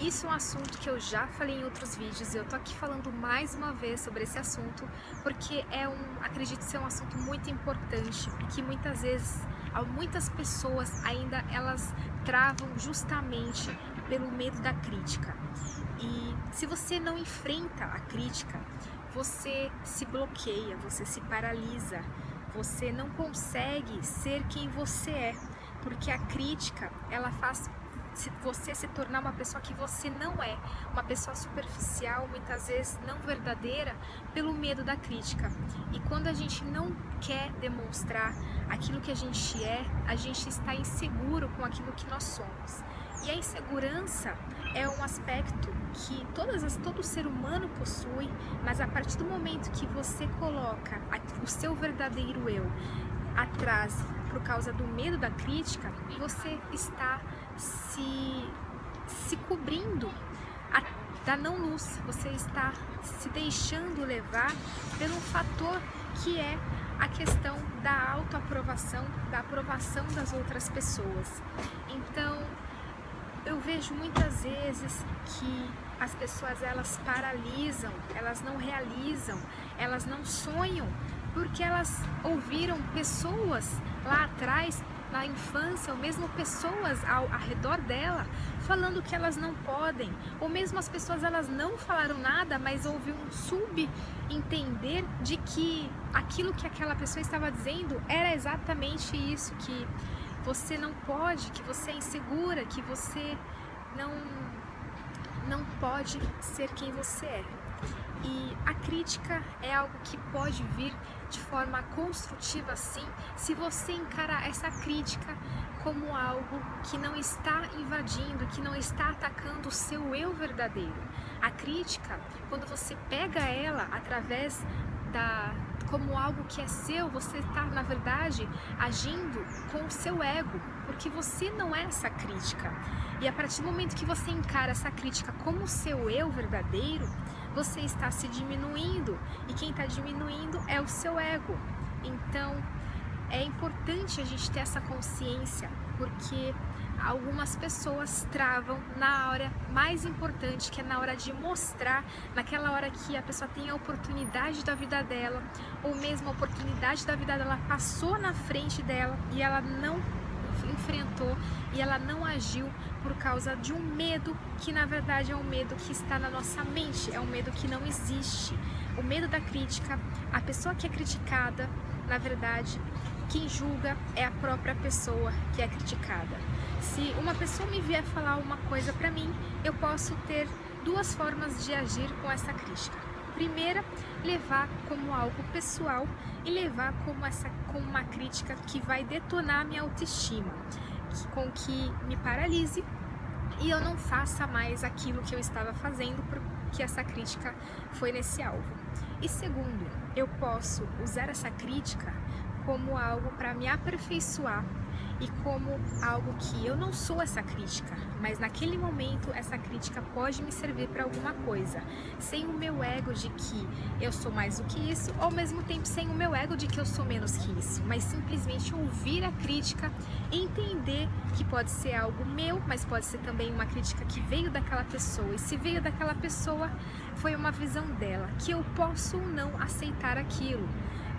Isso é um assunto que eu já falei em outros vídeos e eu tô aqui falando mais uma vez sobre esse assunto porque é um, acredito ser um assunto muito importante que muitas vezes muitas pessoas ainda elas travam justamente pelo medo da crítica. E se você não enfrenta a crítica, você se bloqueia, você se paralisa, você não consegue ser quem você é, porque a crítica ela faz você se tornar uma pessoa que você não é, uma pessoa superficial, muitas vezes não verdadeira, pelo medo da crítica. E quando a gente não quer demonstrar aquilo que a gente é, a gente está inseguro com aquilo que nós somos. E a insegurança é um aspecto que todas as, todo ser humano possui, mas a partir do momento que você coloca o seu verdadeiro eu atrás por causa do medo da crítica, você está se, se cobrindo a, da não luz, você está se deixando levar pelo fator que é a questão da autoaprovação, da aprovação das outras pessoas. Então, eu vejo muitas vezes que as pessoas elas paralisam, elas não realizam, elas não sonham porque elas ouviram pessoas lá atrás na infância, ou mesmo pessoas ao, ao redor dela falando que elas não podem, ou mesmo as pessoas elas não falaram nada, mas houve um subentender de que aquilo que aquela pessoa estava dizendo era exatamente isso que você não pode, que você é insegura, que você não não pode ser quem você é. A crítica é algo que pode vir de forma construtiva, sim, se você encarar essa crítica como algo que não está invadindo, que não está atacando o seu eu verdadeiro. A crítica, quando você pega ela através da como algo que é seu, você está, na verdade, agindo com o seu ego, porque você não é essa crítica. E a partir do momento que você encara essa crítica como o seu eu verdadeiro, você está se diminuindo e quem está diminuindo é o seu ego. Então é importante a gente ter essa consciência porque algumas pessoas travam na hora mais importante, que é na hora de mostrar, naquela hora que a pessoa tem a oportunidade da vida dela, ou mesmo a oportunidade da vida dela passou na frente dela e ela não enfrentou e ela não agiu por causa de um medo que na verdade é um medo que está na nossa mente, é um medo que não existe. O medo da crítica, a pessoa que é criticada, na verdade, quem julga é a própria pessoa que é criticada. Se uma pessoa me vier falar uma coisa para mim, eu posso ter duas formas de agir com essa crítica. Primeira, levar como algo pessoal e levar como essa como uma crítica que vai detonar minha autoestima, que, com que me paralise e eu não faça mais aquilo que eu estava fazendo porque essa crítica foi nesse alvo. E segundo, eu posso usar essa crítica como algo para me aperfeiçoar e como algo que eu não sou essa crítica, mas naquele momento essa crítica pode me servir para alguma coisa, sem o meu ego de que eu sou mais do que isso, ou ao mesmo tempo sem o meu ego de que eu sou menos que isso, mas simplesmente ouvir a crítica entender que pode ser algo meu, mas pode ser também uma crítica que veio daquela pessoa, e se veio daquela pessoa, foi uma visão dela, que eu posso ou não aceitar aquilo.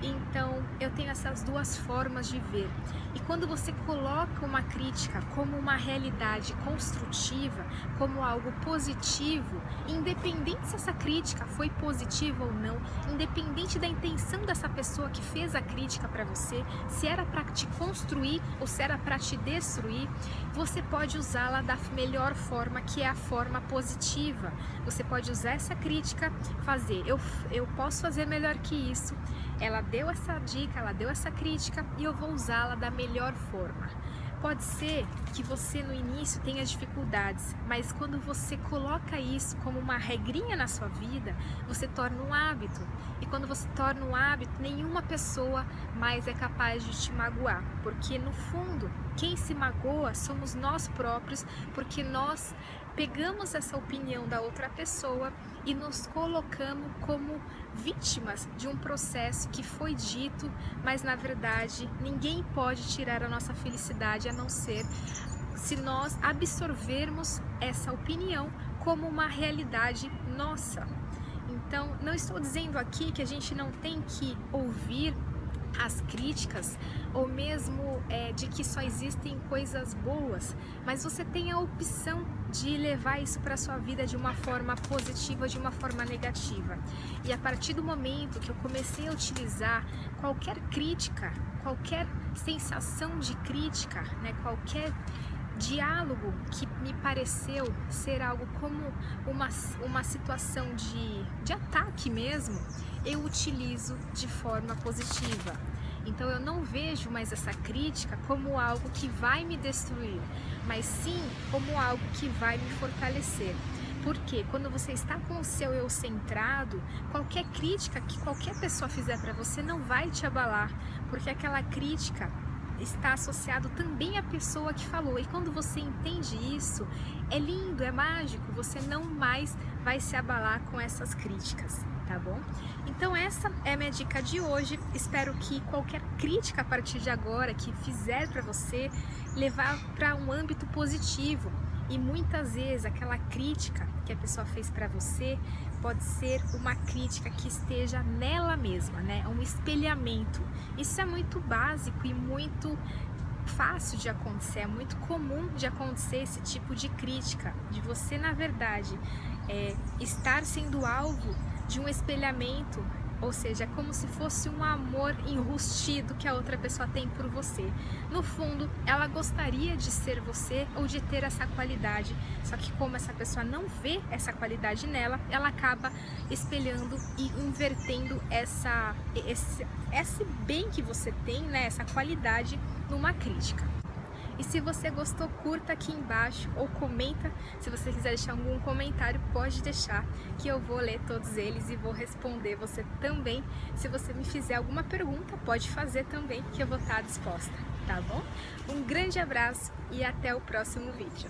Então, eu tenho essas duas formas de ver. E quando você coloca uma crítica como uma realidade construtiva, como algo positivo, independente se essa crítica foi positiva ou não, independente da intenção dessa pessoa que fez a crítica para você, se era para te construir ou se era para te destruir, você pode usá-la da melhor forma, que é a forma positiva. Você pode usar essa crítica, fazer, eu, eu posso fazer melhor que isso ela deu essa dica, ela deu essa crítica e eu vou usá-la da melhor forma. Pode ser que você no início tenha dificuldades, mas quando você coloca isso como uma regrinha na sua vida, você torna um hábito. E quando você torna um hábito, nenhuma pessoa mais é capaz de te magoar, porque no fundo, quem se magoa somos nós próprios, porque nós pegamos essa opinião da outra pessoa e nos colocamos como vítimas de um processo que foi dito, mas na verdade ninguém pode tirar a nossa felicidade a não ser se nós absorvermos essa opinião como uma realidade nossa. Então, não estou dizendo aqui que a gente não tem que ouvir as críticas ou mesmo é, de que só existem coisas boas, mas você tem a opção de levar isso para sua vida de uma forma positiva, de uma forma negativa. E a partir do momento que eu comecei a utilizar qualquer crítica, qualquer sensação de crítica, né, qualquer diálogo que me pareceu ser algo como uma, uma situação de, de ataque mesmo, eu utilizo de forma positiva. Então eu não vejo mais essa crítica como algo que vai me destruir, mas sim como algo que vai me fortalecer. Porque quando você está com o seu eu centrado, qualquer crítica que qualquer pessoa fizer para você não vai te abalar, porque aquela crítica está associado também à pessoa que falou. E quando você entende isso, é lindo, é mágico, você não mais vai se abalar com essas críticas, tá bom? Então essa é a minha dica de hoje. Espero que qualquer crítica a partir de agora que fizer para você levar para um âmbito positivo. E muitas vezes aquela crítica que a pessoa fez para você pode ser uma crítica que esteja nela mesma, né? Um espelhamento. Isso é muito básico e muito fácil de acontecer, é muito comum de acontecer esse tipo de crítica, de você, na verdade, é, estar sendo alvo de um espelhamento ou seja, é como se fosse um amor enrustido que a outra pessoa tem por você. No fundo, ela gostaria de ser você ou de ter essa qualidade, só que como essa pessoa não vê essa qualidade nela, ela acaba espelhando e invertendo essa, esse, esse bem que você tem, né, essa qualidade, numa crítica. E se você gostou, curta aqui embaixo ou comenta. Se você quiser deixar algum comentário, pode deixar que eu vou ler todos eles e vou responder você também. Se você me fizer alguma pergunta, pode fazer também que eu vou estar disposta, tá bom? Um grande abraço e até o próximo vídeo.